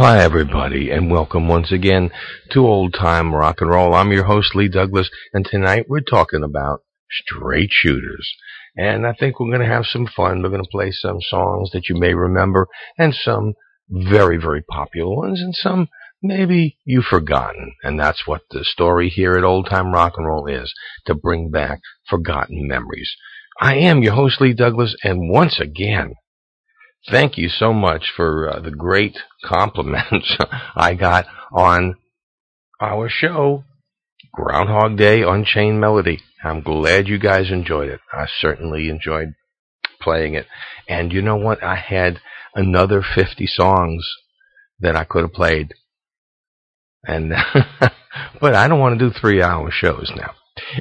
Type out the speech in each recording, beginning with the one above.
hi everybody, and welcome once again to Old Time Rock and Roll. I'm your host, Lee Douglas, and tonight we're talking about straight shooters. And I think we're going to have some fun. We're going to play some songs that you may remember, and some very, very popular ones, and some maybe you've forgotten. And that's what the story here at Old Time Rock and Roll is, to bring back forgotten memories. I am your host, Lee Douglas, and once again, thank you so much for uh, the great compliments I got on our show, Groundhog Day Unchained Melody. I'm glad you guys enjoyed it. I certainly enjoyed playing it. And you know what? I had another 50 songs that I could have played. And, but I don't want to do three hour shows now.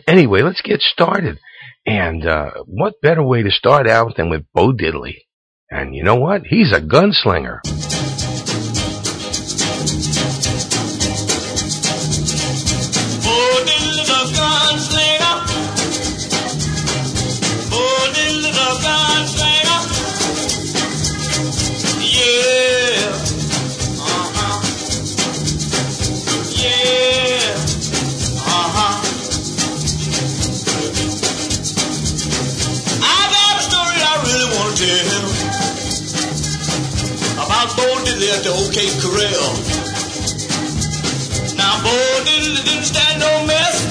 Anyway, let's get started. And, uh, what better way to start out than with Bo Diddley? And you know what? He's a gunslinger. At the OK Corral. Now, Bo didn't, didn't stand no mess.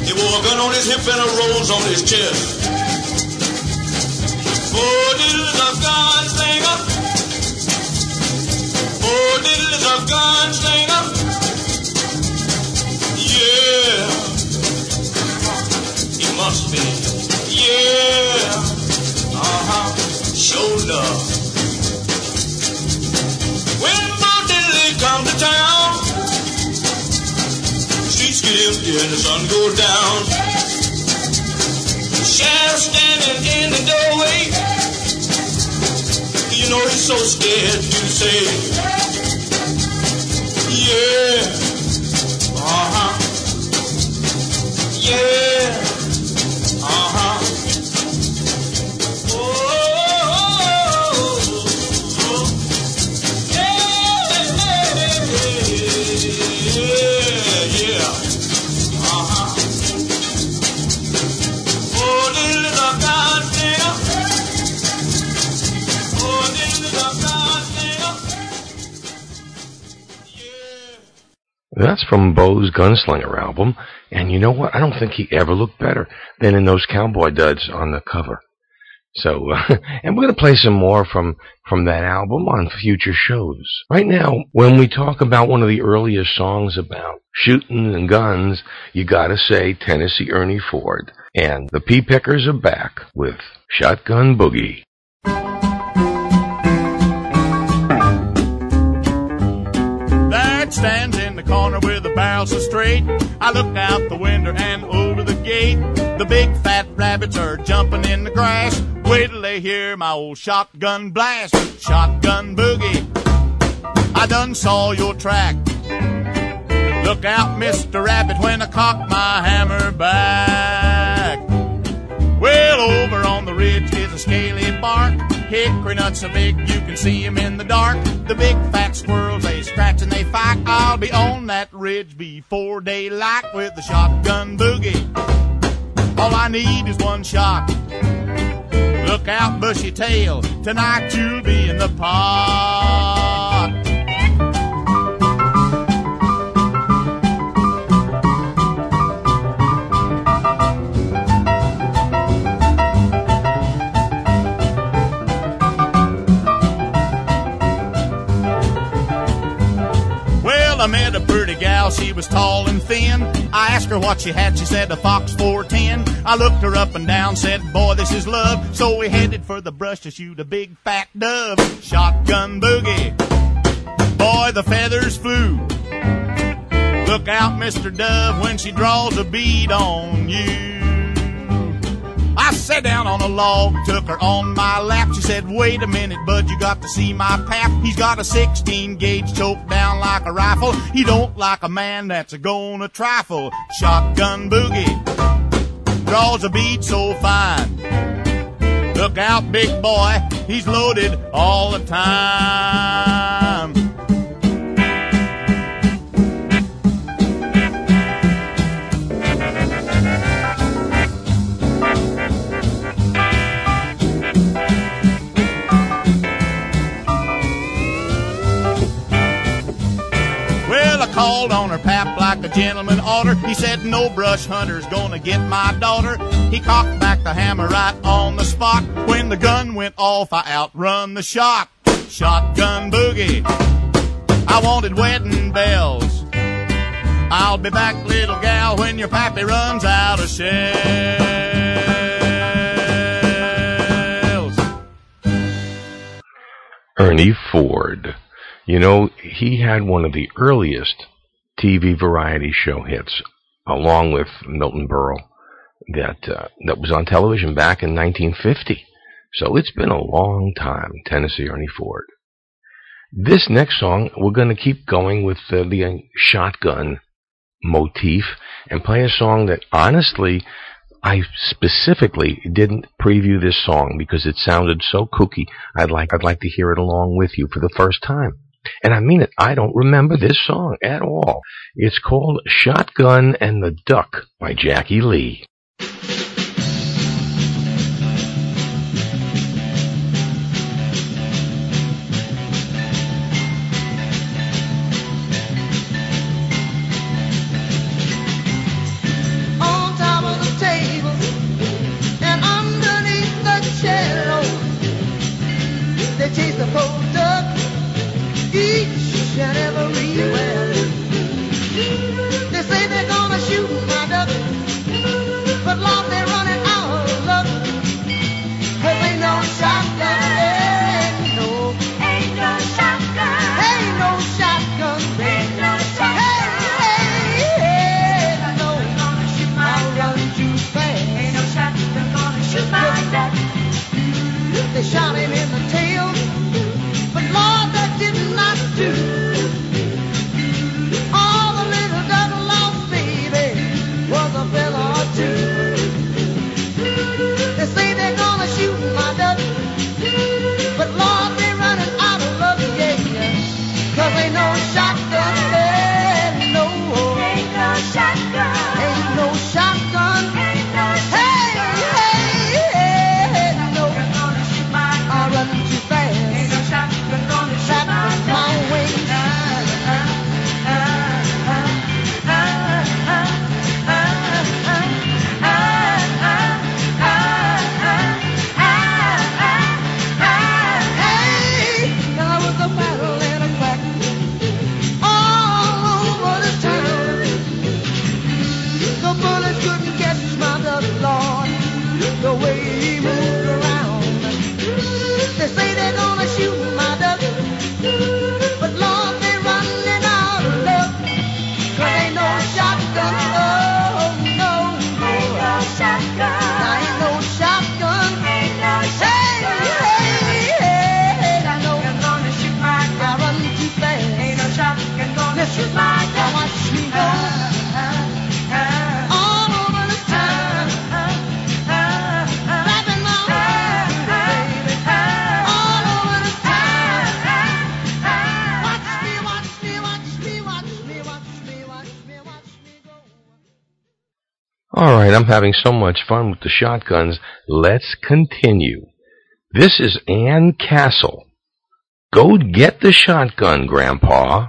He wore a gun on his hip and a rose on his chest. Bo Diddley is a gunslinger. Bo Diddley is a gunslinger. Yeah. He must be. Yeah. Uh-huh. Show love. come to town. Streets get empty and the sun goes down. Sheriff standing in the doorway. You know he's so scared to say, Yeah, uh huh, yeah. That's from Bo's Gunslinger album. And you know what? I don't think he ever looked better than in those cowboy duds on the cover. So, uh, and we're going to play some more from, from that album on future shows. Right now, when we talk about one of the earliest songs about shooting and guns, you got to say Tennessee Ernie Ford. And the Pea Pickers are back with Shotgun Boogie. That stands in the corner where the barrel are straight. I look out the window and over the gate. The big fat rabbits are jumping in the grass. Wait till they hear my old shotgun blast. Shotgun boogie. I done saw your track. Look out, Mr. Rabbit, when I cock my hammer back. Well, over on the ridge is a scaly bark. Hickory nuts so big you can see 'em in the dark. The big fat squirrels, they scratch and they fight. I'll be on that ridge before daylight with the shotgun boogie. All I need is one shot. Look out, bushy tail. Tonight you'll be in the pot. I met a pretty gal, she was tall and thin. I asked her what she had, she said a Fox 410. I looked her up and down, said, boy, this is love. So we headed for the brush to shoot a big fat dove. Shotgun boogie. Boy, the feathers flew. Look out, Mr. Dove, when she draws a bead on you. I sat down on a log, took her on my lap. She said, wait a minute, bud, you got to see my pap. He's got a 16 gauge choked down like a rifle. He don't like a man that's a gonna trifle. Shotgun boogie, draws a bead so fine. Look out, big boy, he's loaded all the time. Called on her pap like a gentleman oughter. He said, no brush hunter's gonna get my daughter. He cocked back the hammer right on the spot. When the gun went off, I outrun the shot. Shotgun boogie. I wanted wedding bells. I'll be back, little gal, when your pappy runs out of shells. Ernie Ford. You know, he had one of the earliest TV variety show hits, along with Milton Berle, that uh, that was on television back in 1950. So it's been a long time, Tennessee Ernie Ford. This next song, we're going to keep going with uh, the shotgun motif and play a song that honestly I specifically didn't preview this song because it sounded so kooky. I'd like I'd like to hear it along with you for the first time. And I mean it, I don't remember this song at all. It's called Shotgun and the Duck by Jackie Lee. I'm having so much fun with the shotguns. Let's continue. This is Ann Castle. Go get the shotgun, Grandpa.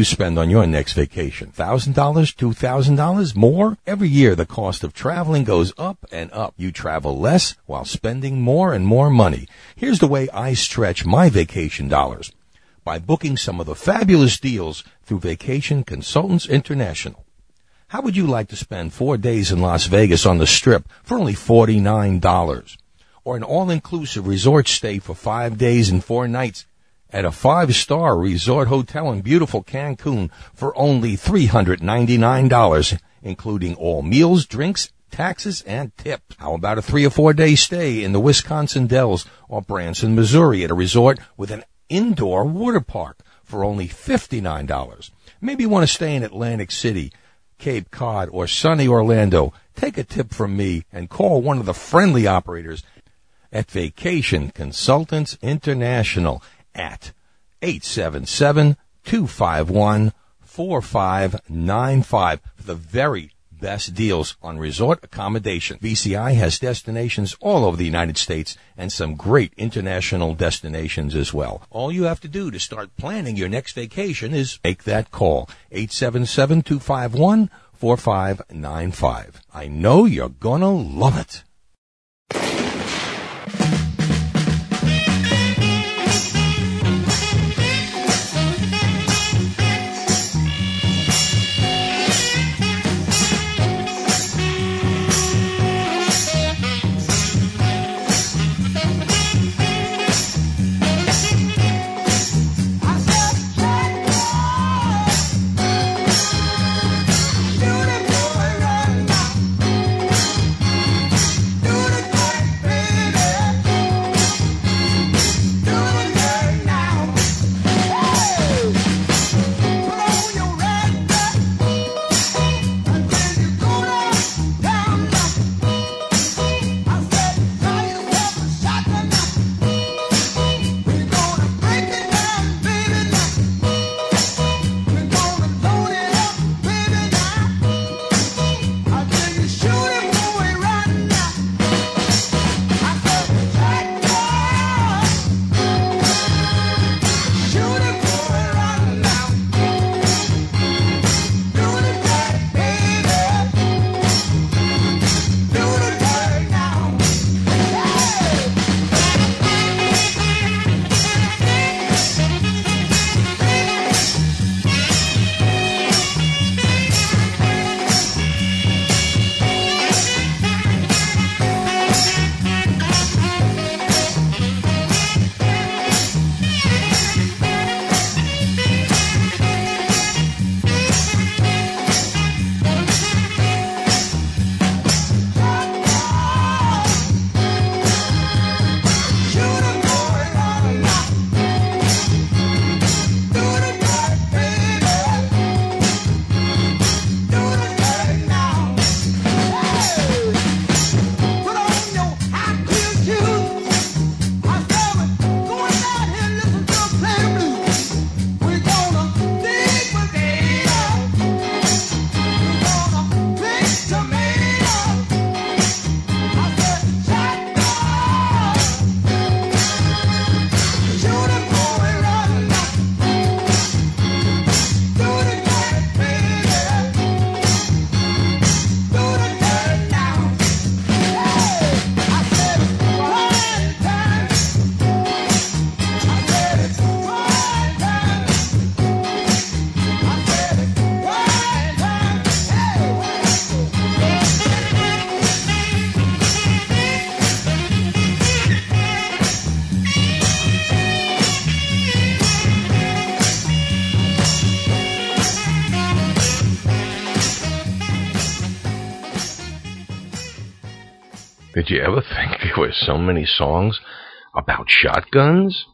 You spend on your next vacation? $1,000? $2,000? More? Every year the cost of traveling goes up and up. You travel less while spending more and more money. Here's the way I stretch my vacation dollars. By booking some of the fabulous deals through Vacation Consultants International. How would you like to spend four days in Las Vegas on the Strip for only $49? Or an all-inclusive resort stay for five days and four nights at a five-star resort hotel in beautiful Cancun for only $399, including all meals, drinks, taxes, and tips. How about a three or four day stay in the Wisconsin Dells or Branson, Missouri at a resort with an indoor water park for only $59? Maybe you want to stay in Atlantic City, Cape Cod, or sunny Orlando. Take a tip from me and call one of the friendly operators at Vacation Consultants International at 877-251-4595 for the very best deals on resort accommodation. VCI has destinations all over the United States and some great international destinations as well. All you have to do to start planning your next vacation is make that call. 877-251-4595. I know you're gonna love it. Did you ever think there were so many songs about shotguns?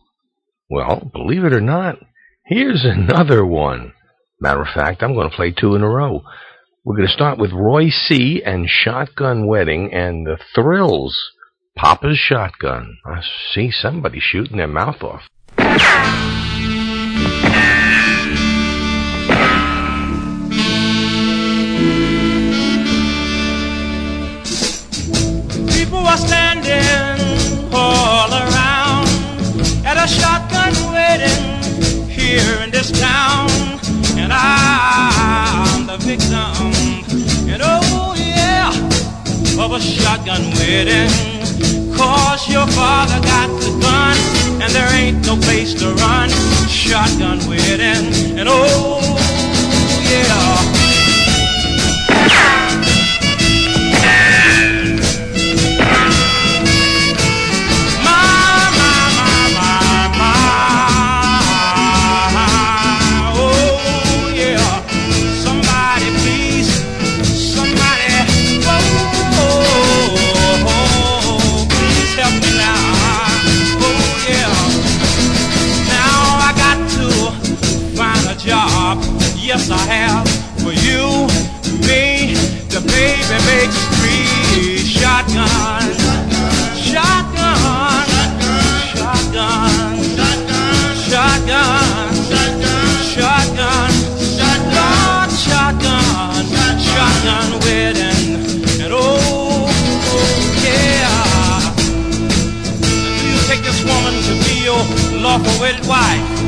Well, believe it or not, here's another one. Matter of fact, I'm going to play two in a row. We're going to start with Roy C. and Shotgun Wedding and the Thrills. Papa's Shotgun. I see somebody shooting their mouth off. Standing all around at a shotgun wedding here in this town. And I'm the victim. And oh yeah, of a shotgun wedding. Cause your father got the gun and there ain't no place to run. Shotgun wedding. And oh yeah. Three shotgun, shotgun, shotgun, shotgun, shotgun, shotgun, shotgun, shotgun wedding, and oh, oh yeah. Do you take this woman to be your lawful wedded wife?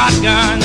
Shotgun,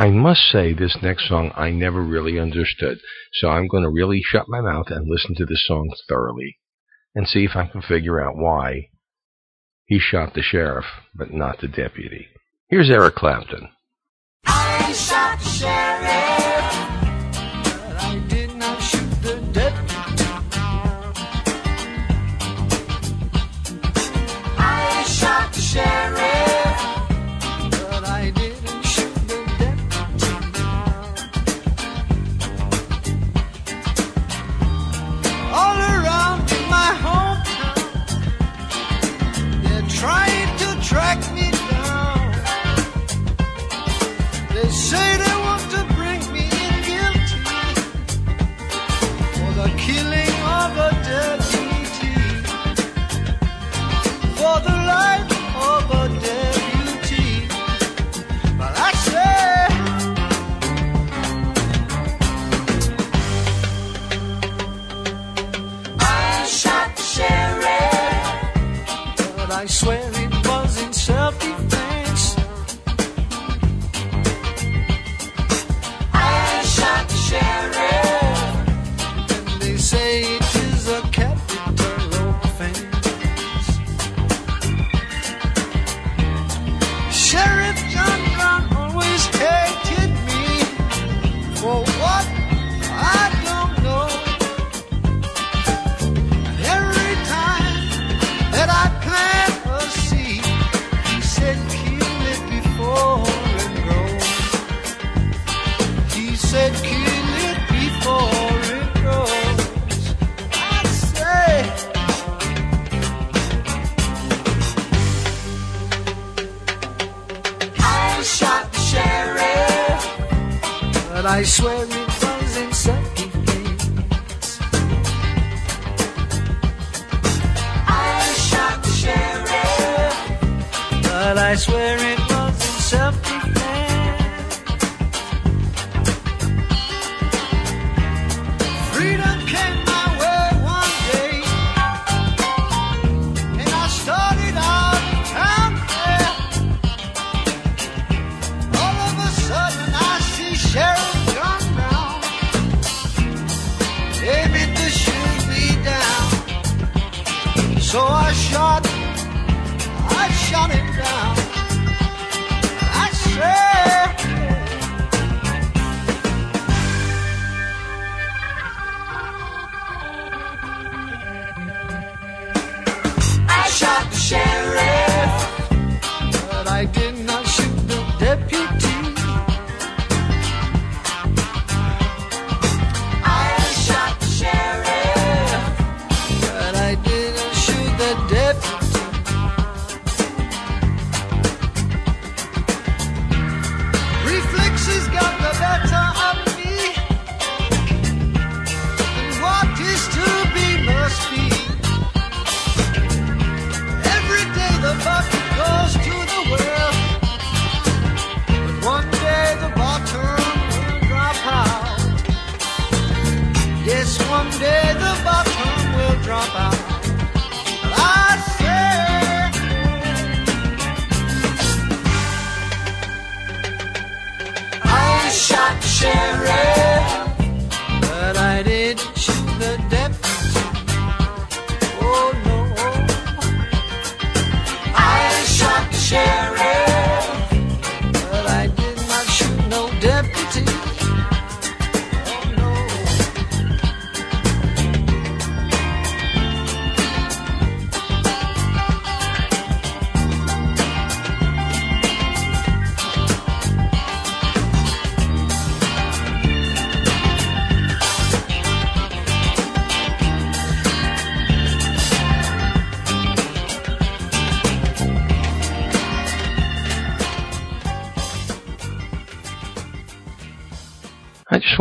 I must say, this next song I never really understood, so I'm going to really shut my mouth and listen to this song thoroughly and see if I can figure out why he shot the sheriff, but not the deputy. Here's Eric Clapton. I shot the sheriff. swear.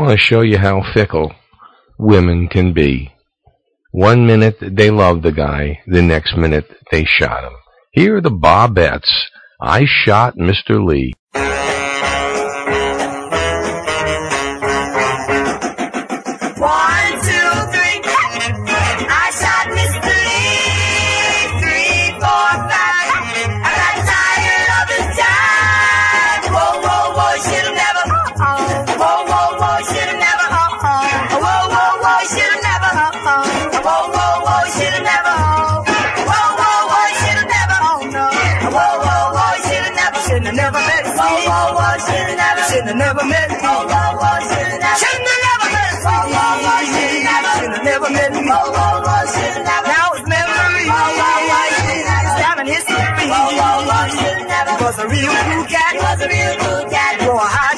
want to show you how fickle women can be. One minute they love the guy, the next minute they shot him. Here are the Bobbettes. I shot Mr. Lee. Should've never, met it. Whoa, whoa, whoa, should've never, should've never met whoa, oh, oh, oh, whoa, should've never, met never. Now it's memory. Never. Time in history. Never. He was a real cool cat. He was a real cool cat. Wore a high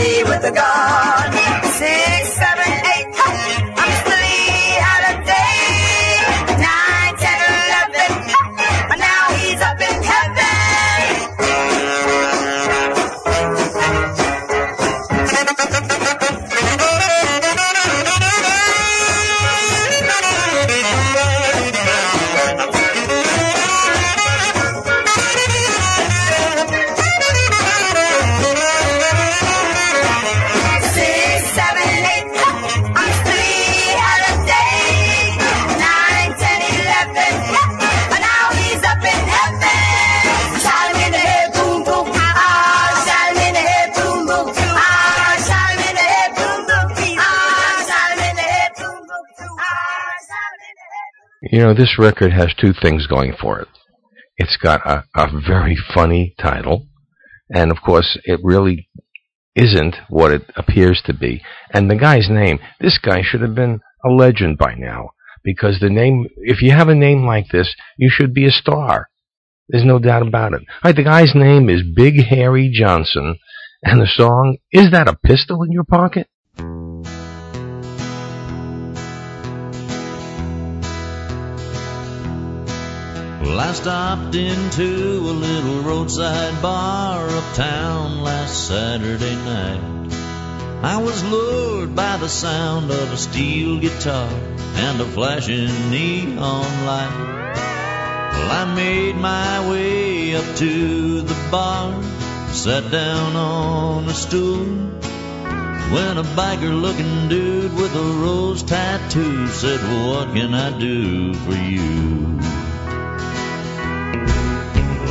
me with You know, this record has two things going for it. It's got a, a very funny title, and of course, it really isn't what it appears to be. And the guy's name, this guy should have been a legend by now, because the name, if you have a name like this, you should be a star. There's no doubt about it. All right, the guy's name is Big Harry Johnson, and the song, Is That a Pistol in Your Pocket? Well, I stopped into a little roadside bar uptown last Saturday night. I was lured by the sound of a steel guitar and a flashing neon light. Well, I made my way up to the bar, sat down on a stool. When a biker looking dude with a rose tattoo said, What can I do for you?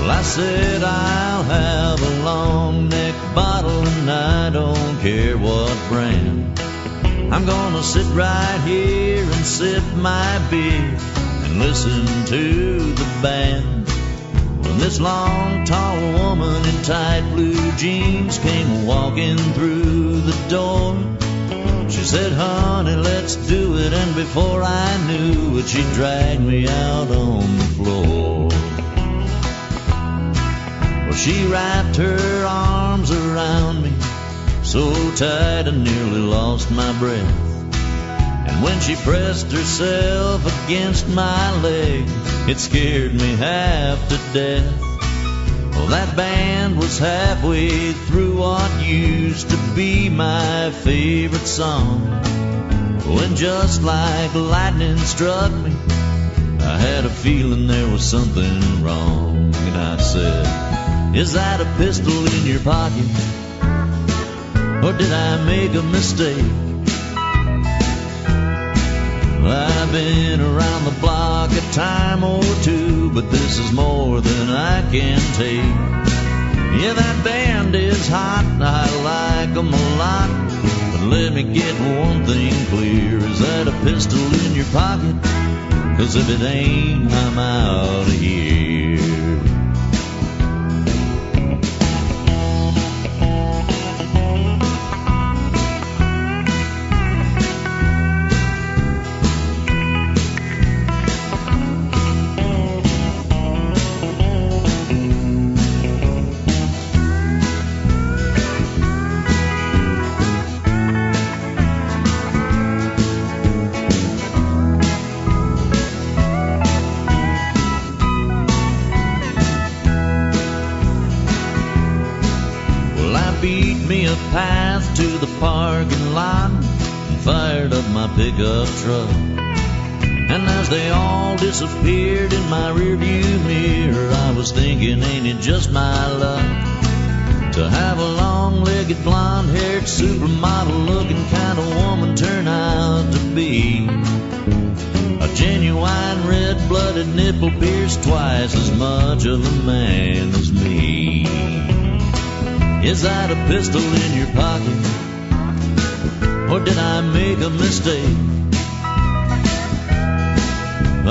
Well, I said I'll have a long neck bottle and I don't care what brand. I'm gonna sit right here and sip my beer and listen to the band. When this long, tall woman in tight blue jeans came walking through the door, she said, Honey, let's do it. And before I knew it, she dragged me out on the floor. Well, she wrapped her arms around me so tight I nearly lost my breath. And when she pressed herself against my leg, it scared me half to death. Well, that band was halfway through what used to be my favorite song. When just like lightning struck me, I had a feeling there was something wrong. And I said, Is that a pistol in your pocket? Or did I make a mistake? I've been around the block a time or two, but this is more than I can take. Yeah, that band is hot, I like 'em a lot. But let me get one thing clear is that a pistol in your pocket? Cause if it ain't, I'm out of here. Pickup truck. And as they all disappeared in my rearview mirror, I was thinking, ain't it just my luck to have a long-legged, blonde-haired, supermodel-looking kind of woman turn out to be a genuine, red-blooded, nipple-pierced twice as much of a man as me. Is that a pistol in your pocket, or did I make a mistake?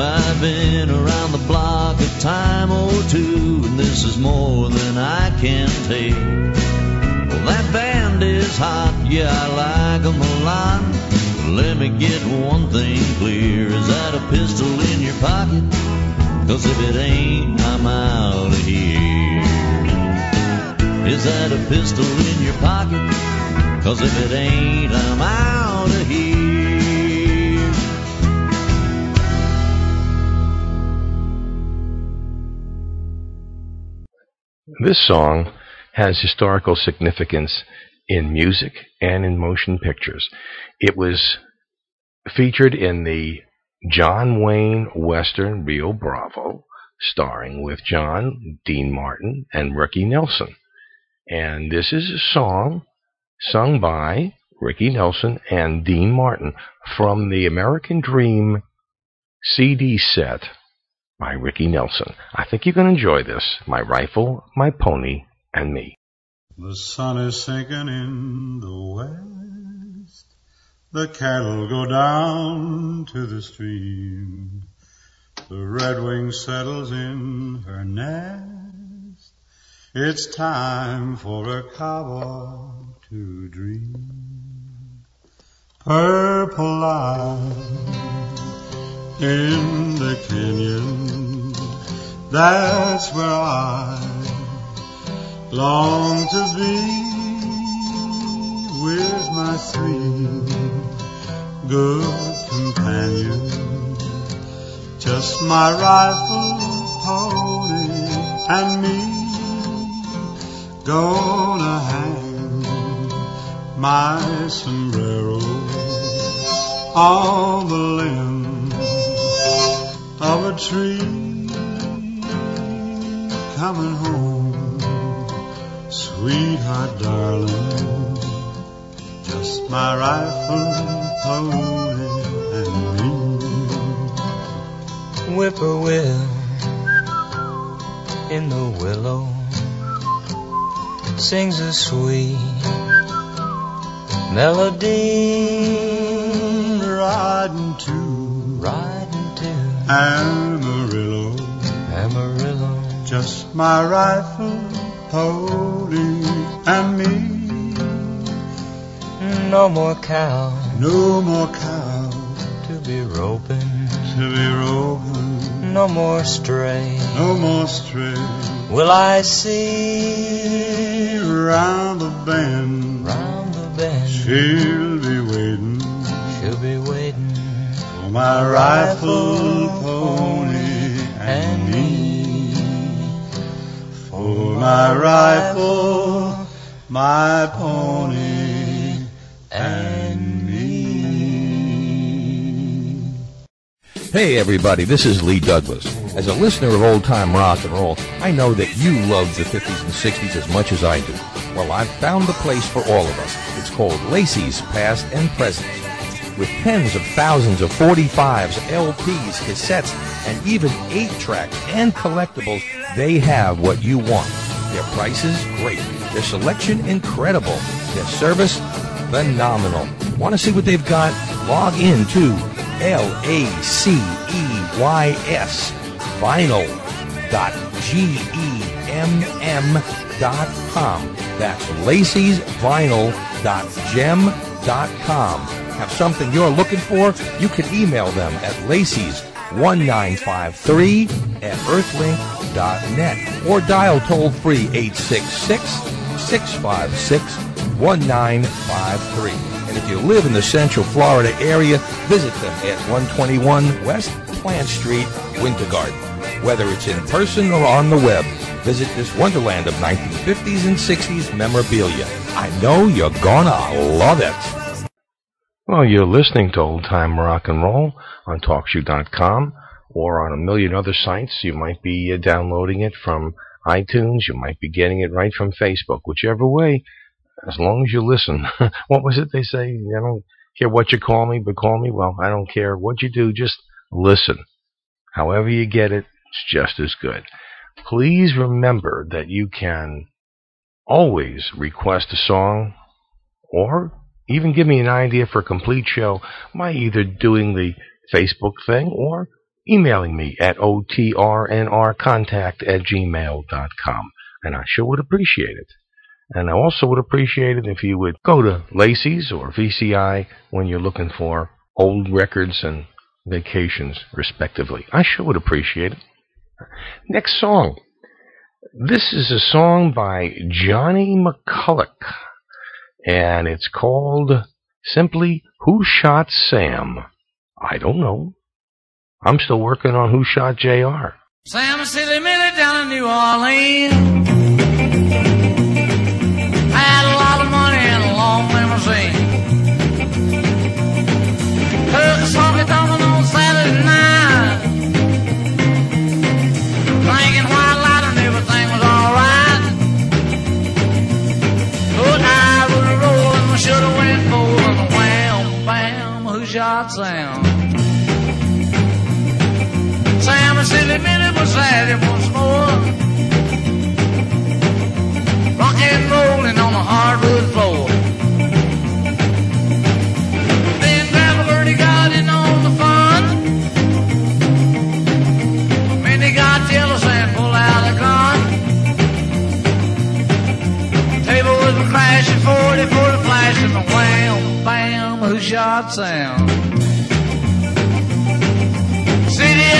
I've been around the block a time or two, and this is more than I can take. Well, that band is hot, yeah, I like 'em a lot. Let me get one thing clear, is that a pistol in your pocket? Cause if it ain't, I'm out of here. Is that a pistol in your pocket? Cause if it ain't, I'm out of here. This song has historical significance in music and in motion pictures. It was featured in the John Wayne Western Rio Bravo, starring with John, Dean Martin, and Ricky Nelson. And this is a song sung by Ricky Nelson and Dean Martin from the American Dream CD set by Ricky Nelson. I think going to enjoy this. My rifle, my pony, and me. The sun is sinking in the west. The cattle go down to the stream. The redwing settles in her nest. It's time for a cowboy to dream. Purple eyes in the canyon. That's where I long to be with my three good companions. Just my rifle, pony, and me. Gonna hang my sombrero on the limb of a tree. Coming home, sweetheart, darling. Just my rifle, pony, and me. whippoorwill in the willow sings a sweet melody. Riding to. Riding to. Amarillo. Amarillo. Just my rifle, pony, and me. no more cow. No more cow. To be roping. To be roping. no more stray. No more stray. will I see Round the bend, round the bend she'll be waiting she'll be waiting for my rifle, pony, and me. For my rifle, my pony, and me. Hey everybody, this is Lee Douglas. As a listener of old time rock and roll, I know that you love the 50s and 60s as much as I do. Well, I've found the place for all of us. It's called Lacey's Past and Present. With tens of thousands of 45s, LPs, cassettes, and even 8 tracks and collectibles, they have what you want. Their prices, great. Their selection, incredible. Their service, phenomenal. Want to see what they've got? Log in to L-A-C-E-Y-S vinyl dot G-E-M-M dot com. That's Lacey's vinyl dot gem dot com. Have something you're looking for? You can email them at Lacey's 1953 at earthlink.net or dial toll free 866 656 1953. And if you live in the Central Florida area, visit them at 121 West Plant Street, Winter Garden. Whether it's in person or on the web, visit this wonderland of 1950s and 60s memorabilia. I know you're gonna love it. Well, you're listening to Old Time Rock and Roll on TalkShoe.com or on a million other sites. You might be uh, downloading it from iTunes. You might be getting it right from Facebook. Whichever way, as long as you listen. what was it they say? I don't care what you call me, but call me. Well, I don't care what you do. Just listen. However you get it, it's just as good. Please remember that you can always request a song or even give me an idea for a complete show by either doing the Facebook thing or emailing me at otrnrcontact at gmail.com. And I sure would appreciate it. And I also would appreciate it if you would go to Lacey's or VCI when you're looking for old records and vacations, respectively. I sure would appreciate it. Next song. This is a song by Johnny McCulloch, and it's called simply Who Shot Sam? I don't know. I'm still working on Who Shot JR. Sam a Silly Millie down in New Orleans Sam? Sam and Silly Millie was at once more. Rock and rolling on the hardwood floor. Then Bertie got in on the fun. Minnie got jealous and pulled out a gun. Table was a crashing 40 for the and the wham, bam, who shot Sam?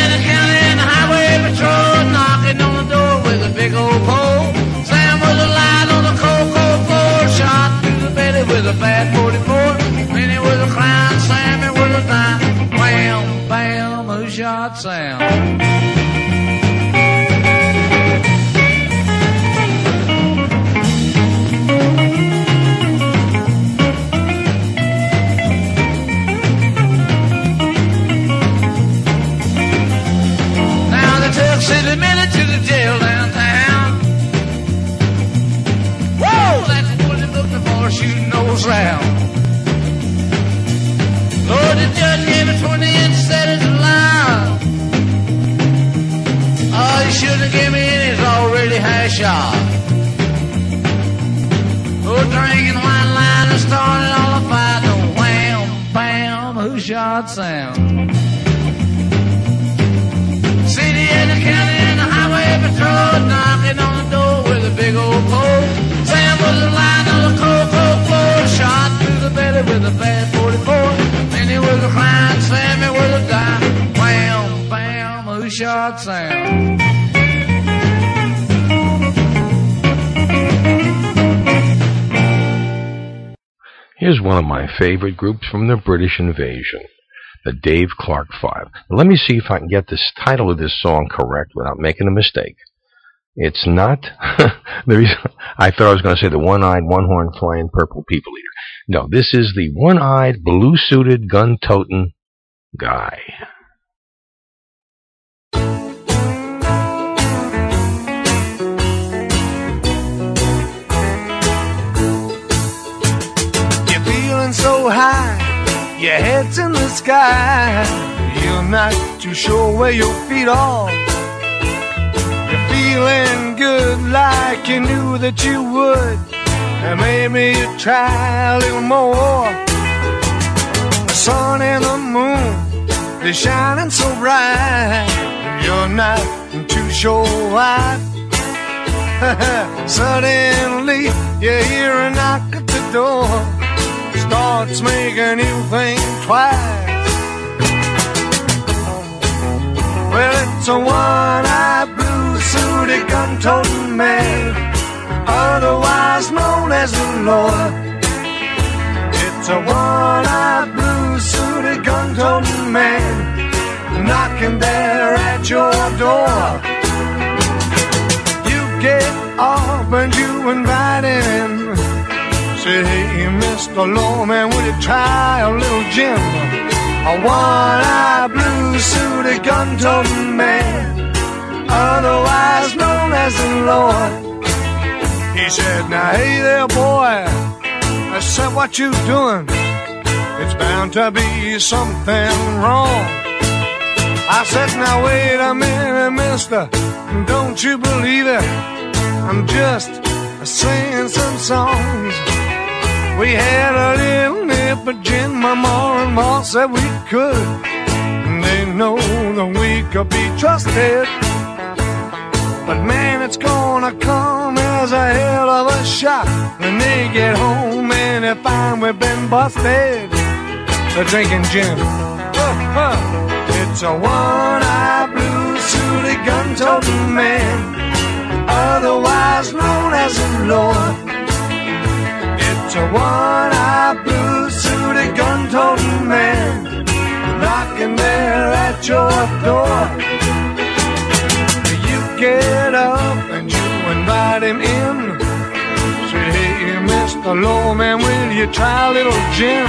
The county and the highway patrol knocking on the door with a big old pole. Sam was alive on the cold, cold floor, shot through the belly with a bad 44. Minnie was a clown, Sammy was a dime. Wham, bam, who shot Sam? Old Sam. Lord, the judge gave her 20 instead of July. Oh, you shouldn't have given me any, it's already half shot. Oh, drinking wine line and started all the fight. Oh, wham, bam, who shot Sam? Here's one of my favorite groups from the British invasion, the Dave Clark Five. Now, let me see if I can get this title of this song correct without making a mistake. It's not the reason I thought I was going to say the one-eyed, one-horned, flying purple people eater. No, this is the one-eyed, blue-suited, gun-toting guy. Your head's in the sky. You're not too sure where your feet are. You're feeling good like you knew that you would. And maybe you try a little more. The sun and the moon, they're shining so bright. You're not too sure why. Suddenly, you hear a knock at the door. Starts making you think twice. Well, it's a one-eyed blue-suited gun-toting man, otherwise known as the Lord. It's a one-eyed blue-suited gun-toting man, knocking there at your door You get off and you invite him Mr. Lawman, will you try a little Jim? A one-eyed blue-suited gun-toting man, otherwise known as the Lord. He said, now hey there, boy, I said, what you doing? It's bound to be something wrong. I said, now wait a minute, mister, don't you believe it? I'm just singing some songs. We had a little nip of gin, my ma and ma said we could. And they know that we could be trusted. But man, it's gonna come as a hell of a shock when they get home and they find we've been busted. They're drinking gin. It's a one-eyed blue-suited gun-toting man otherwise known as the Lord. A one-eyed blue-suited gun-toting man knocking there at your door. You get up and you invite him in. Say, hey, Mr. Lawman, will you try a little gin?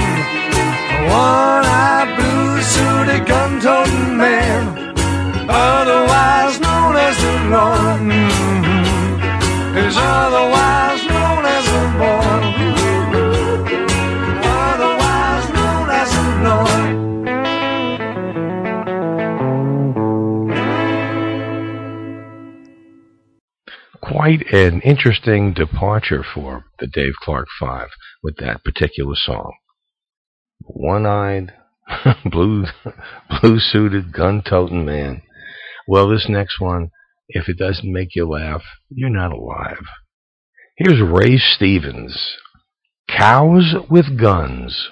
One-eyed blue-suited gun-toting man otherwise known as the Lord, mm-hmm. is otherwise known as the Lord, Quite an interesting departure for the Dave Clark Five with that particular song. One-eyed, blue, blue-suited, gun-toting man. Well, this next one, if it doesn't make you laugh, you're not alive. Here's Ray Stevens. Cows with Guns.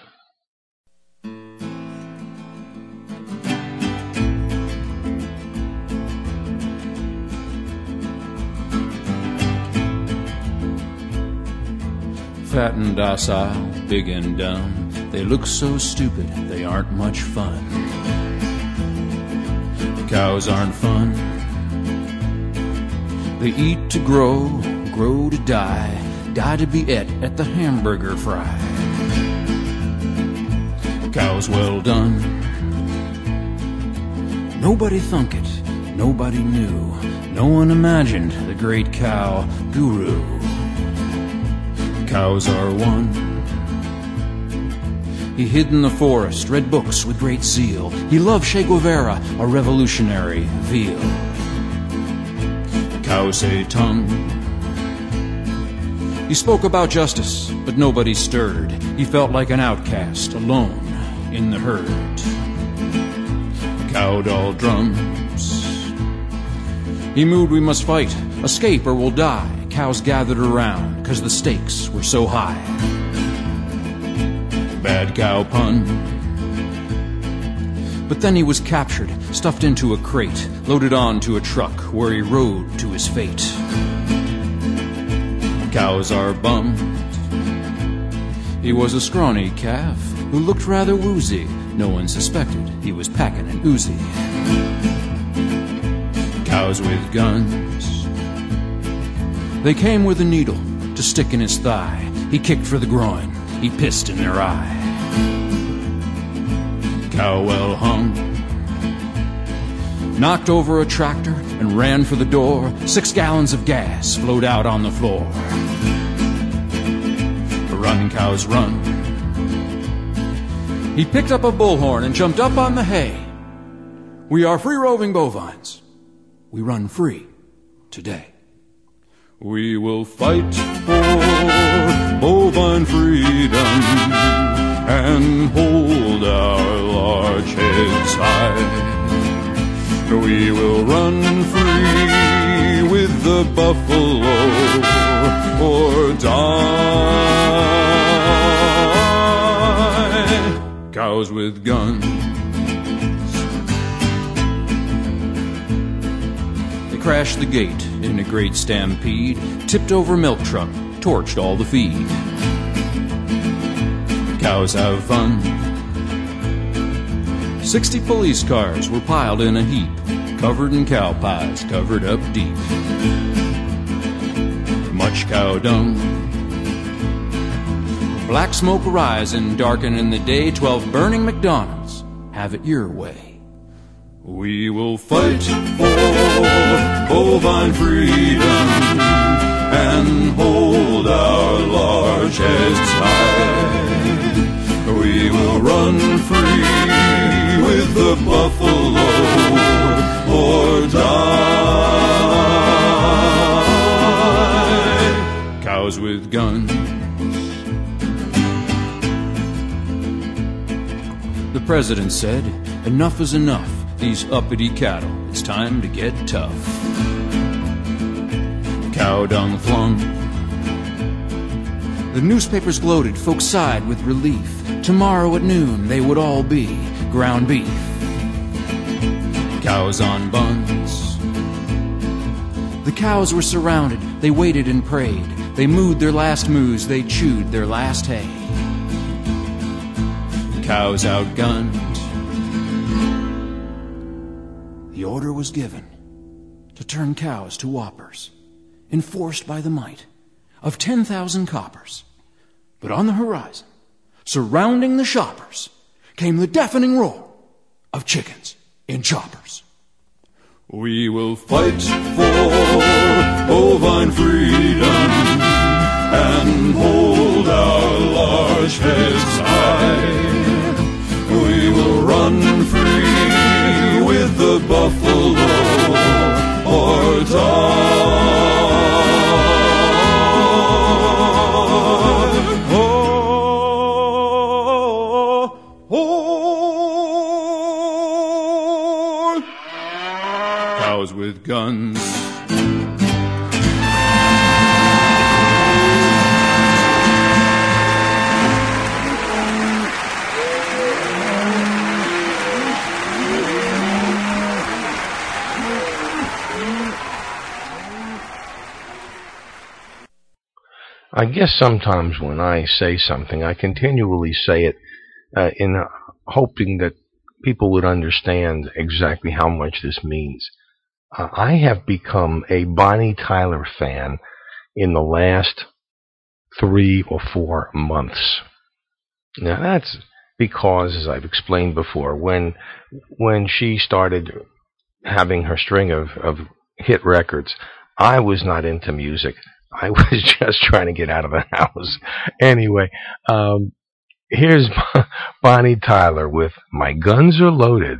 Fat and docile, big and dumb. They look so stupid, they aren't much fun. Cows aren't fun. They eat to grow, grow to die, die to be et at the hamburger fry. Cows well done. Nobody thunk it, nobody knew, no one imagined the great cow guru. Cows are one. He hid in the forest, read books with great zeal. He loved Che Guevara, a revolutionary veal. Cow say tongue. He spoke about justice, but nobody stirred. He felt like an outcast, alone in the herd. Cow doll drums. He moved, we must fight, escape or we'll die. Cows gathered around, cause the stakes were so high bad cow pun. But then he was captured, stuffed into a crate, loaded onto a truck where he rode to his fate. Cows are bummed. He was a scrawny calf who looked rather woozy. No one suspected he was packing an Uzi. Cows with guns. They came with a needle to stick in his thigh. He kicked for the groin. He pissed in their eye. Cow well hung. Knocked over a tractor and ran for the door. Six gallons of gas flowed out on the floor. Run, cows, run. He picked up a bullhorn and jumped up on the hay. We are free roving bovines. We run free today. We will fight for bovine freedom and hold our large heads high. We will run free with the buffalo or die. Cows with guns. They crashed the gate in a great stampede, tipped over milk truck, torched all the feed. Cows have fun. Sixty police cars were piled in a heap, covered in cow pies, covered up deep. Much cow dung. Black smoke rising, darkening the day. Twelve burning McDonald's. Have it your way. We will fight for bovine freedom and hold our large heads high. We will run free with the buffalo or die. Cows with guns. The president said, Enough is enough. These uppity cattle, it's time to get tough. Cow dung flung. The newspapers gloated, folks sighed with relief. Tomorrow at noon, they would all be ground beef. Cows on buns. The cows were surrounded, they waited and prayed. They mooed their last moos, they chewed their last hay. Cows outgunned. The order was given to turn cows to whoppers, enforced by the might of 10,000 coppers. But on the horizon, surrounding the shoppers, came the deafening roar of chickens in choppers. We will fight for bovine freedom and hold our large heads or. Oh, oh. Cows with guns. I guess sometimes when I say something, I continually say it uh, in hoping that people would understand exactly how much this means. Uh, I have become a Bonnie Tyler fan in the last three or four months. Now that's because, as I've explained before, when when she started having her string of, of hit records, I was not into music. I was just trying to get out of the house. Anyway, um, here's Bonnie Tyler with My Guns Are Loaded.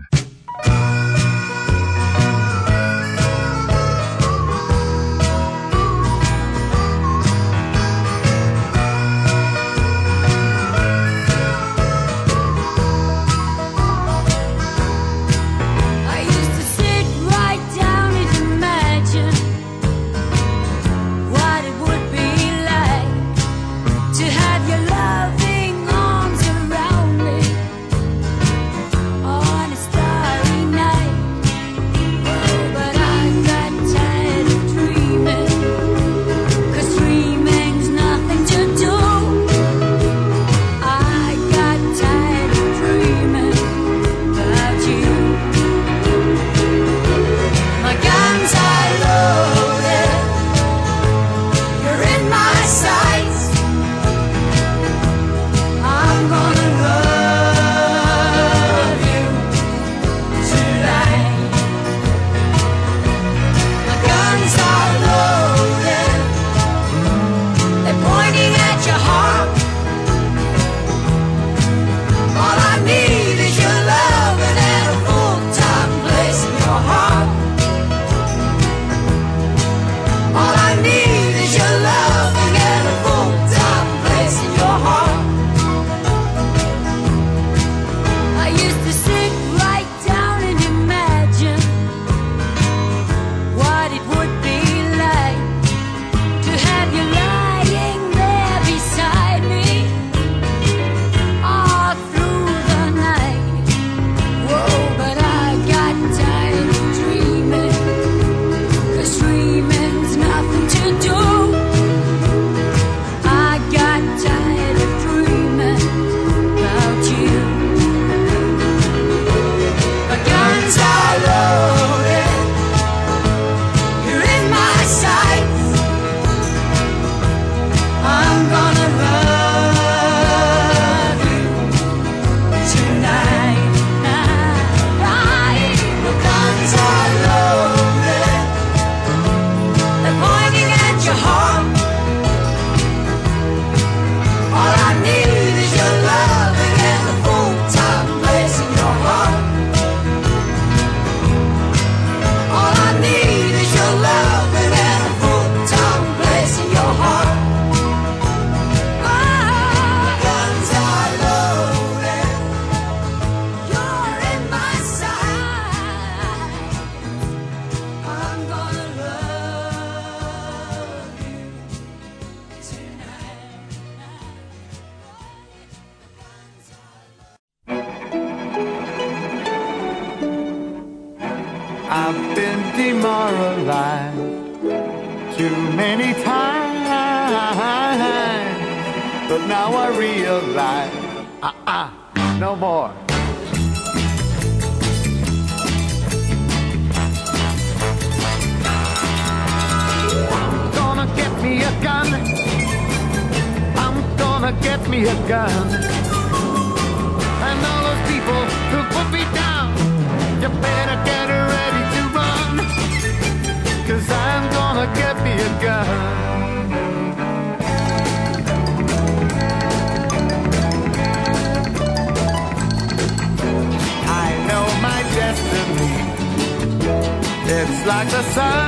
It's like the sun.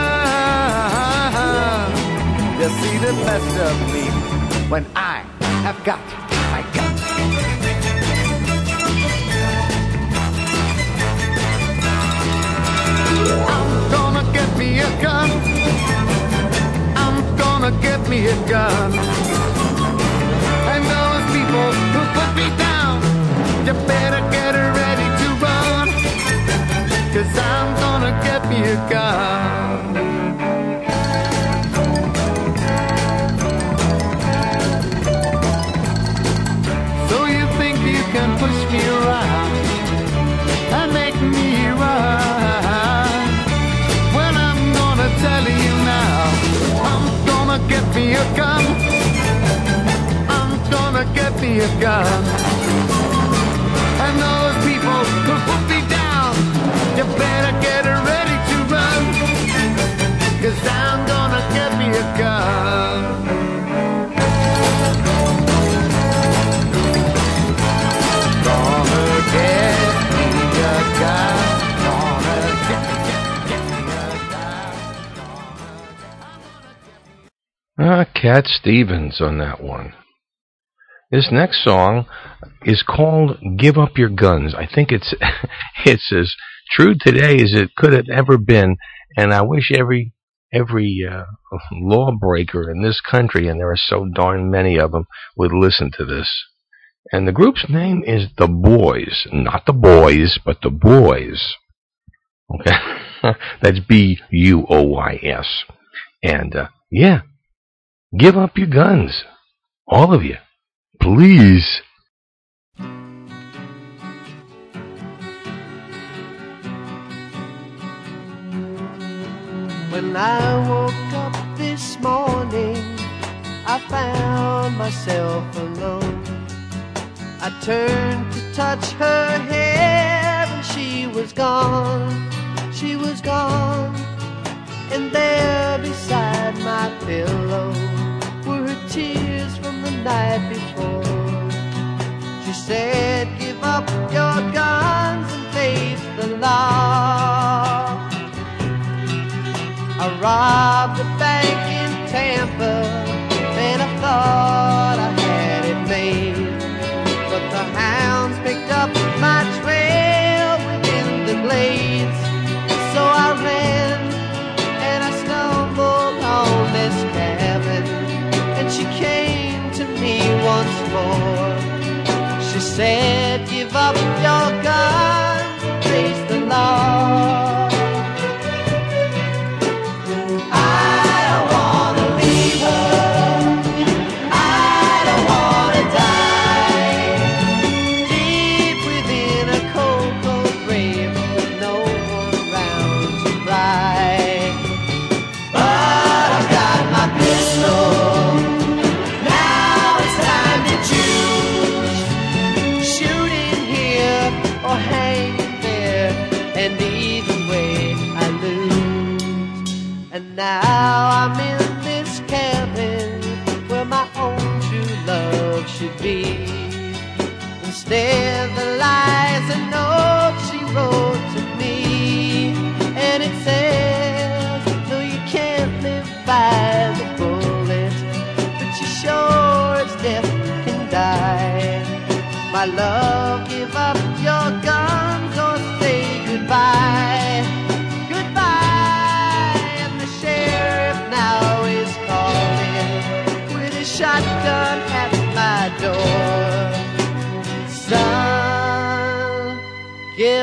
You see the best of me when I have got get me a gun. And those people who put me down, you better get ready to run. Cause I'm gonna get me a gun. So you think you can push me around get me a gun. I'm gonna get me a gun. And those people who put me down, you better get ready to run. Cause I'm gonna get me a gun. Gonna get Cat Stevens on that one. This next song is called "Give Up Your Guns." I think it's it's as true today as it could have ever been, and I wish every every uh, lawbreaker in this country, and there are so darn many of them, would listen to this. And the group's name is The Buoys, not the Boys, but The Buoys. Okay, that's B U O Y S. And uh, yeah, give up your guns, all of you, please. When I woke up this morning, I found myself alone. I turned to touch her hair, and she was gone. She was gone. And there beside my pillow tears from the night before. She said, Give up your guns and face the law. I robbed a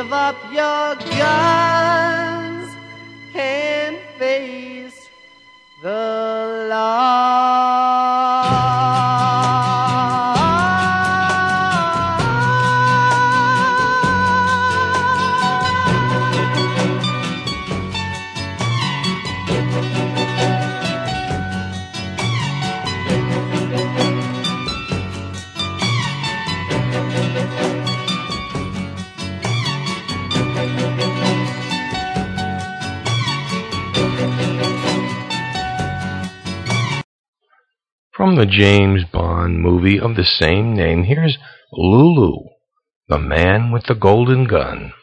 give up the James Bond movie of the same name, here's Lulu, the man with the golden gun.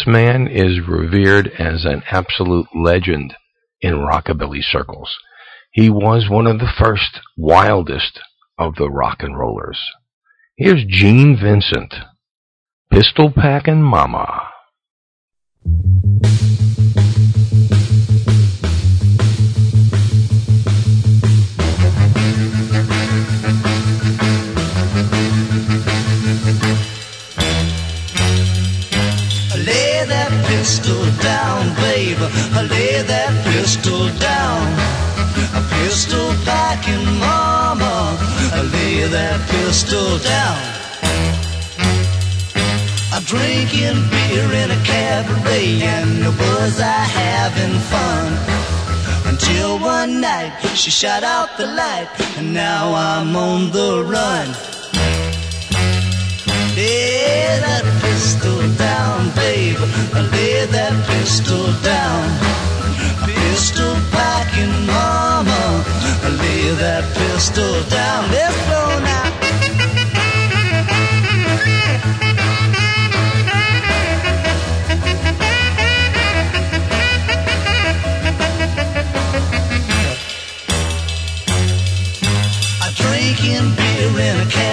This man is revered as an absolute legend in rockabilly circles. He was one of the first, wildest of the rock and rollers. Here's Gene Vincent, Pistol Packin' Mama. Babe. Lay that pistol down. A pistol back packing mama. I lay that pistol down. I'm drinking beer in a cabaret and was I having fun? Until one night she shut out the light and now I'm on the run. Lay that pistol down, babe. Lay that pistol down. Pistol packing mama. Lay that pistol down. Let's go now.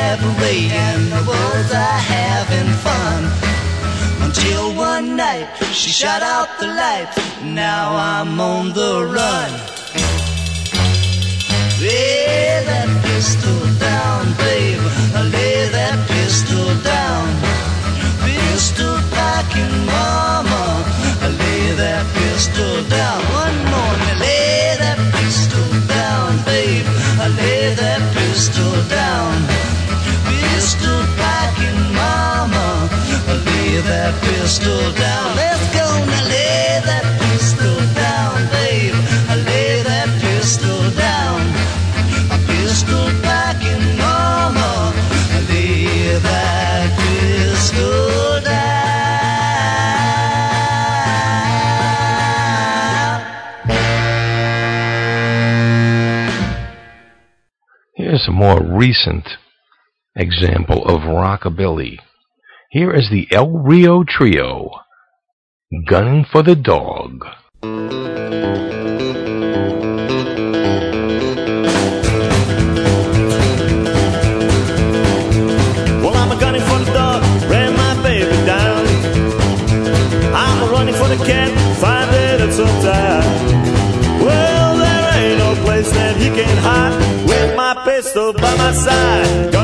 reverie and the world's are having fun. Until one night she shut out the lights. Now I'm on the run. Lay that pistol down, babe. Lay that pistol down. Pistol packing mama. Lay that pistol down. Let's go now, lay that pistol down, babe. Lay that pistol down. A pistol packing mama. Lay that pistol down. Here's a more recent example of rockabilly. Here is the El Rio Trio, Gunning for the Dog. Well, I'm gunning for the dog, ran my baby down. I'm running for the cat, find it at some time. Well, there ain't no place that he can hide with my pistol by my side.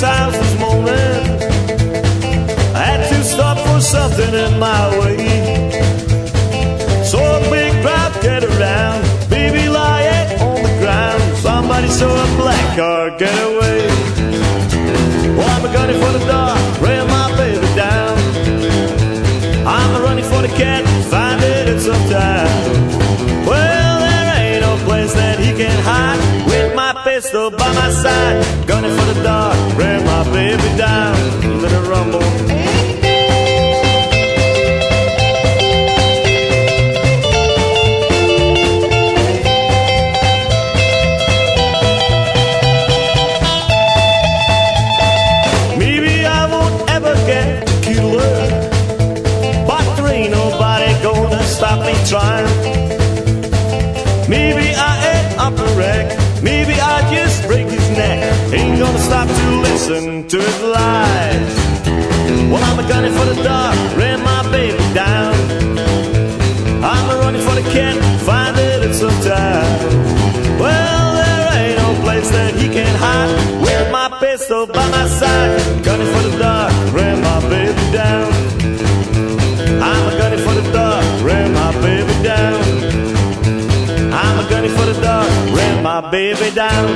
House this morning. I had to stop for something in my way. So a big crowd get around, baby lying on the ground. Somebody saw a black car get away. Well, I'm a gunning for the dog, ran my baby down. I'm a running for the cat, find it at some time. Well, there ain't no place that he can hide with my pistol by my side. Pistol by my side. Gunning for the dog, ran my baby down. I'm a gunning for the dog, ran my baby down. I'm a gunning for the dog, ran my baby down.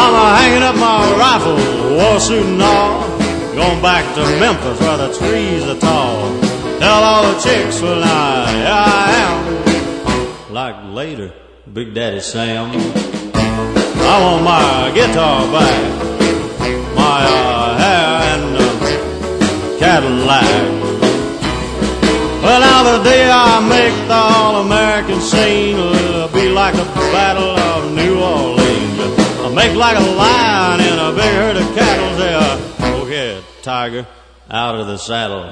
I'm hanging up my rifle, war suit and all. Going back to Memphis where the trees are tall. Tell all the chicks, now, here I am. Like later, Big Daddy Sam. I want my guitar back, my uh, hair and uh, Cadillac. Well, now the day I make the all-American scene will be like the Battle of New Orleans. I'll make like a lion in a big herd of cattle. Say, uh, go ahead, tiger, out of the saddle.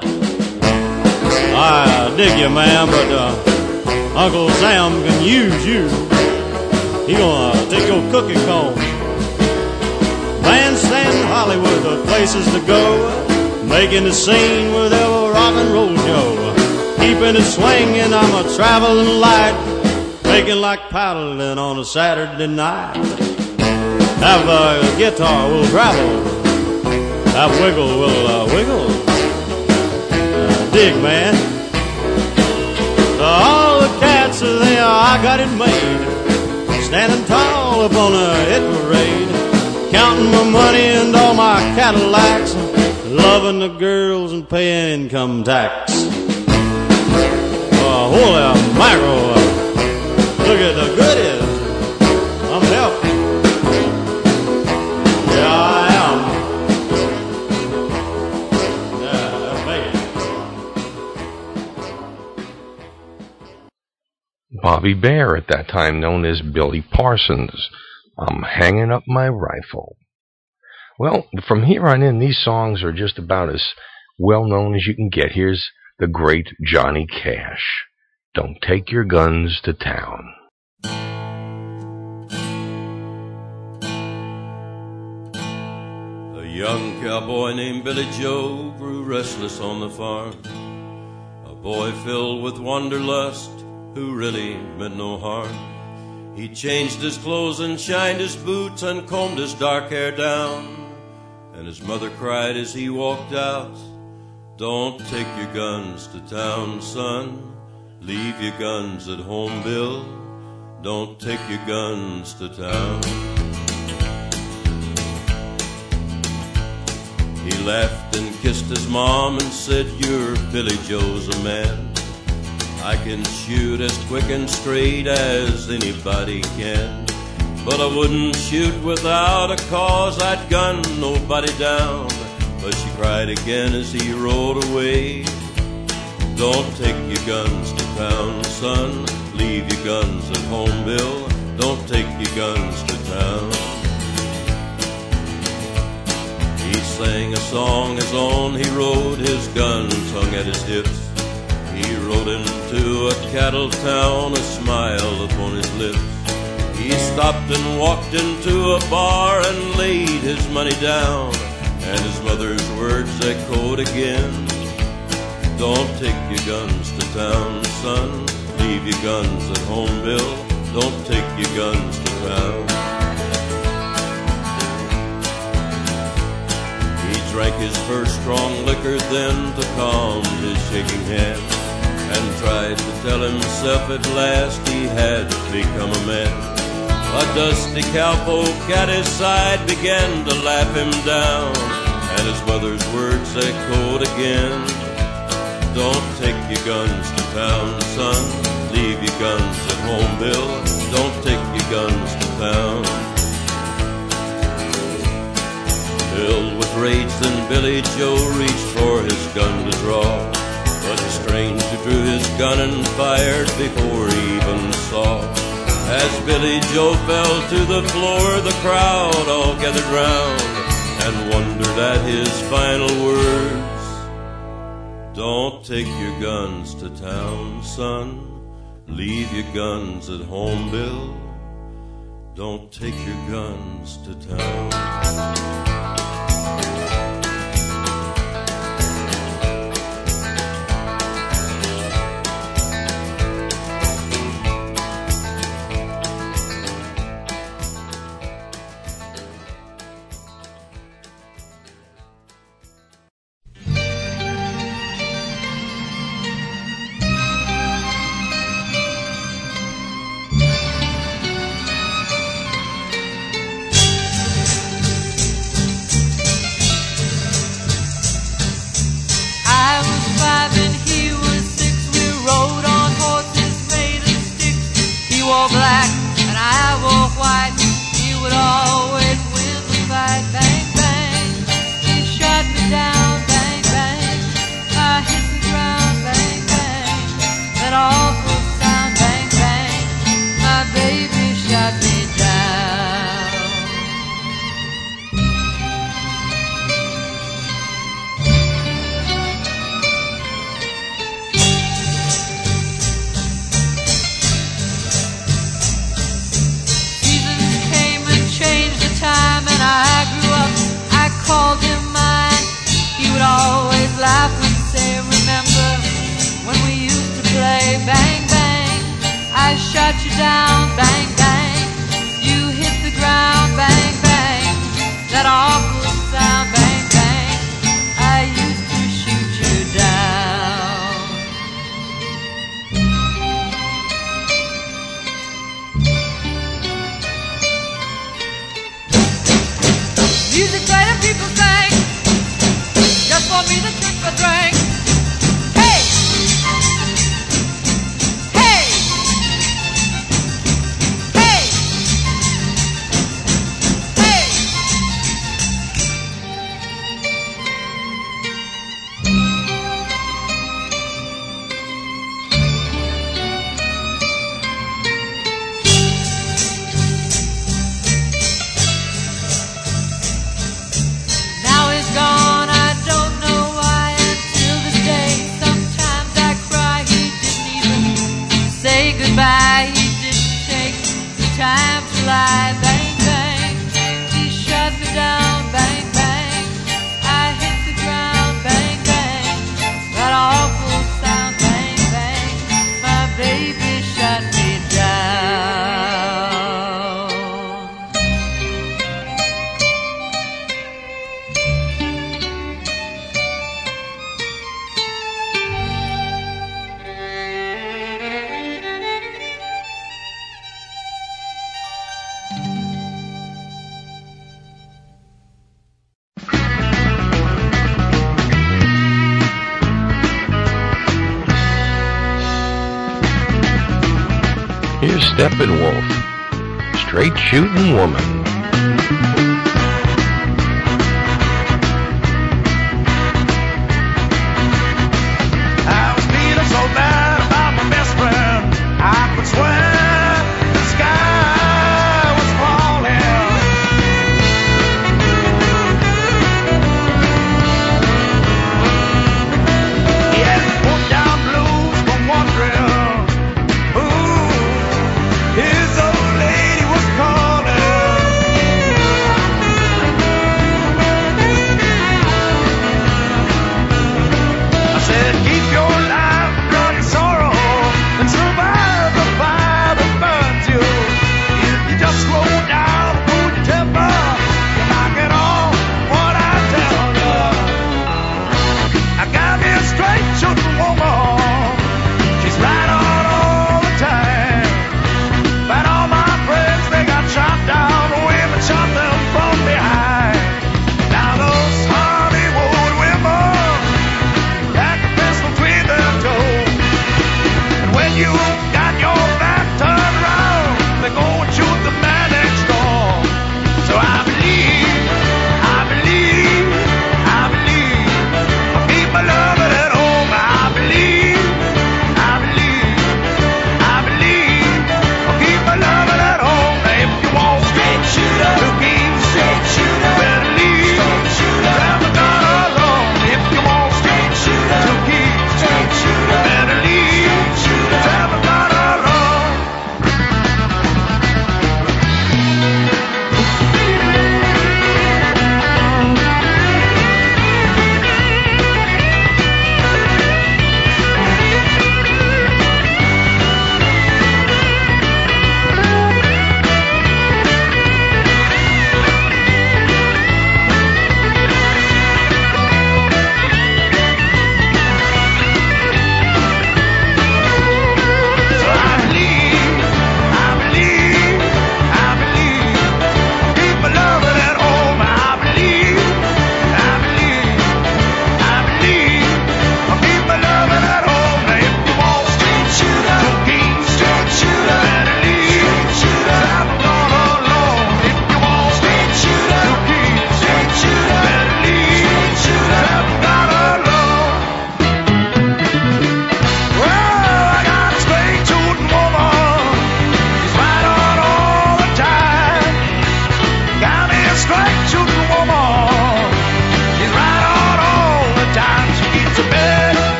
I dig you, man, but uh, Uncle Sam can use you. He gonna take your cookie comb. Bandstand Hollywood, the places to go. Making the scene with ever rock and roll Joe. Keeping it swinging, I'm a traveling light. Making like paddling on a Saturday night. Have a guitar, we'll travel. Have wiggle, we'll uh, wiggle. Dig, man. All the cats are there, I got it made. Standing tall upon a hit parade. Counting my money and all my Cadillacs. Loving the girls and paying income tax. Uh, holy mackerel. Look at the goodies. Bobby Bare at that time, known as Billy Parsons. I'm hanging up my rifle. Well, from here on in, these songs are just about as well known as you can get. Here's the great Johnny Cash. Don't take your guns to town. A young cowboy named Billy Joe grew restless on the farm. A boy filled with wanderlust who really meant no harm. He changed his clothes and shined his boots and combed his dark hair down. And his mother cried as he walked out, Don't take your guns to town, son. Leave your guns at home, Bill. Don't take your guns to town. He laughed and kissed his mom and said, You're Billy Joe's a man. I can shoot as quick and straight as anybody can. But I wouldn't shoot without a cause, I'd gun nobody down. But she cried again as he rode away. Don't take your guns to town, son. Leave your guns at home, Bill. Don't take your guns to town. He sang a song his own, he rode, his guns hung at his hips. He rode into a cattle town, a smile upon his lips. He stopped and walked into a bar and laid his money down. And his mother's words echoed again. Don't take your guns to town, son. Leave your guns at home, Bill. Don't take your guns to town. He drank his first strong liquor then to calm his shaking hand and tried to tell himself at last he had become a man. A dusty cowpoke at his side began to laugh him down, and his mother's words echoed again. Don't take your guns to town, son. Leave your guns at home, Bill. Don't take your guns to town. Filled with rage, then Billy Joe reached for his gun to draw. But the stranger drew his gun and fired before he even saw. As Billy Joe fell to the floor, the crowd all gathered round and wondered at his final words. Don't take your guns to town, son. Leave your guns at home, Bill. Don't take your guns to town.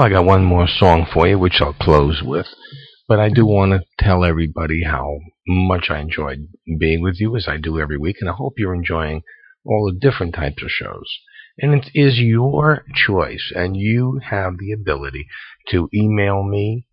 I got one more song for you, which I'll close with. But I do want to tell everybody how much I enjoyed being with you, as I do every week, and I hope you're enjoying all the different types of shows. And it is your choice, and you have the ability to email me,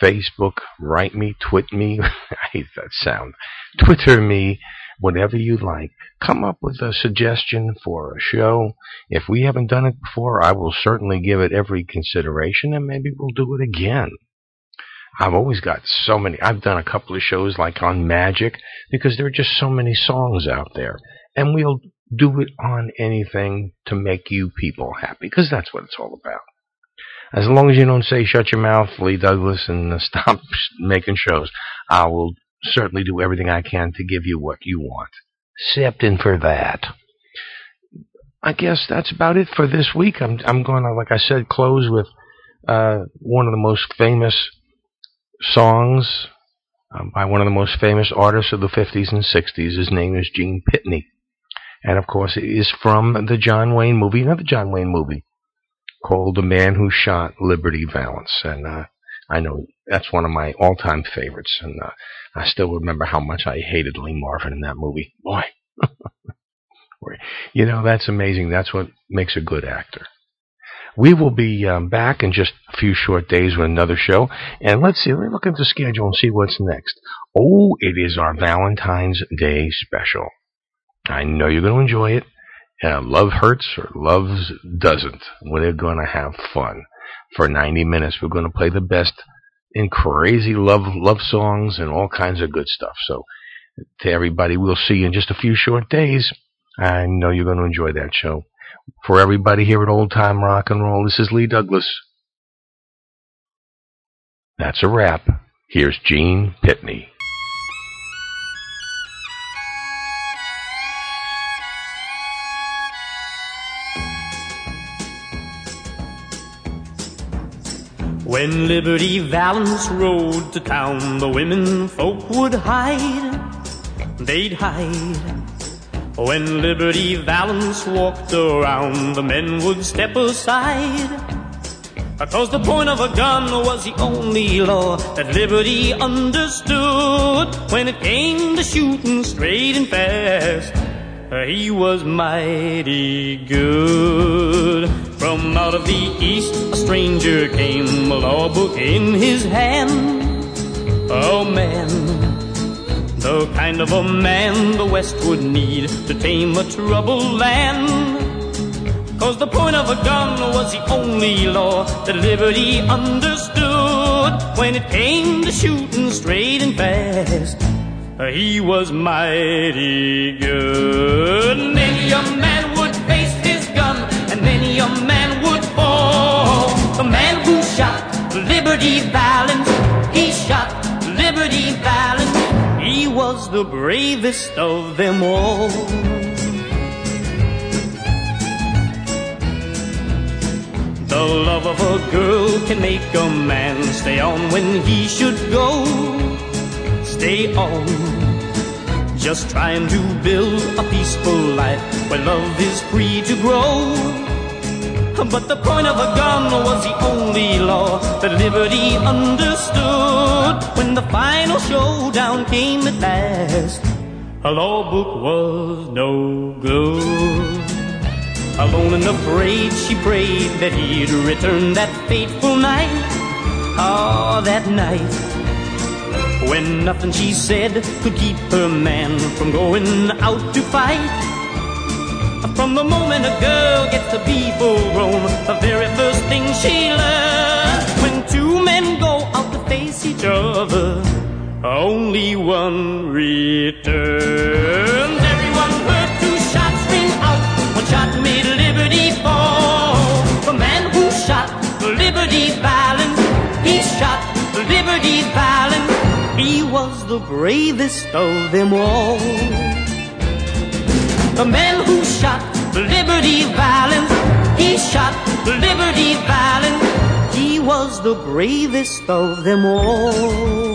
Facebook, write me, twit me. I hate that sound. Twitter me, whatever you like. Come up with a suggestion for a show. If we haven't done it before, I will certainly give it every consideration and maybe we'll do it again. I've always got so many. I've done a couple of shows like on magic because there are just so many songs out there. And we'll do it on anything to make you people happy because that's what it's all about. As long as you don't say shut your mouth, Lee Douglas, and stop making shows, I will certainly do everything I can to give you what you want. Except in for that. I guess that's about it for this week. I'm I'm going to, like I said, close with uh, one of the most famous songs um, by one of the most famous artists of the 50s and 60s. His name is Gene Pitney, and of course, it is from the John Wayne movie, another John Wayne movie called The Man Who Shot Liberty Valance. And uh, I know that's one of my all-time favorites. And uh, I still remember how much I hated Lee Marvin in that movie. Boy. you know, that's amazing. That's what makes a good actor. We will be um, back in just a few short days with another show. And let's see, let's look at the schedule and see what's next. Oh, it is our Valentine's Day special. I know you're going to enjoy it. Uh, love hurts or loves doesn't. We're going to have fun for 90 minutes. We're going to play the best in crazy love love songs and all kinds of good stuff. So to everybody, we'll see you in just a few short days. I know you're going to enjoy that show. For everybody here at Old Time Rock and Roll, this is Lee Douglas. That's a wrap. Here's Gene Pitney. When Liberty Valance rode to town, the women folk would hide. They'd hide. When Liberty Valance walked around, the men would step aside. Because the point of a gun was the only law that Liberty understood. When it came to shooting straight and fast, he was mighty good. From out of the east, a stranger came, a law book in his hand. Oh man, the kind of a man the West would need to tame a troubled land. Cause the point of a gun was the only law that liberty understood. When it came to shooting straight and fast, he was mighty good. Many a man a man would fall. The man who shot Liberty Valance, he shot Liberty Valance. He was the bravest of them all. The love of a girl can make a man stay on when he should go. Stay on. Just trying to build a peaceful life where love is free to grow. But the point of a gun was the only law that liberty understood. When the final showdown came at last, a law book was no good. Alone and afraid, she prayed that he'd return that fateful night. Ah, that night. When nothing she said could keep her man from going out to fight. From the moment a girl gets to be full grown, the very first thing she learns when two men go out to face each other, only one returns. Everyone heard two shots ring out. One shot made liberty fall. The man who shot Liberty Valance, he shot Liberty Valance. He was the bravest of them all. The man who shot Liberty Valance, he shot Liberty Valance. He was the bravest of them all.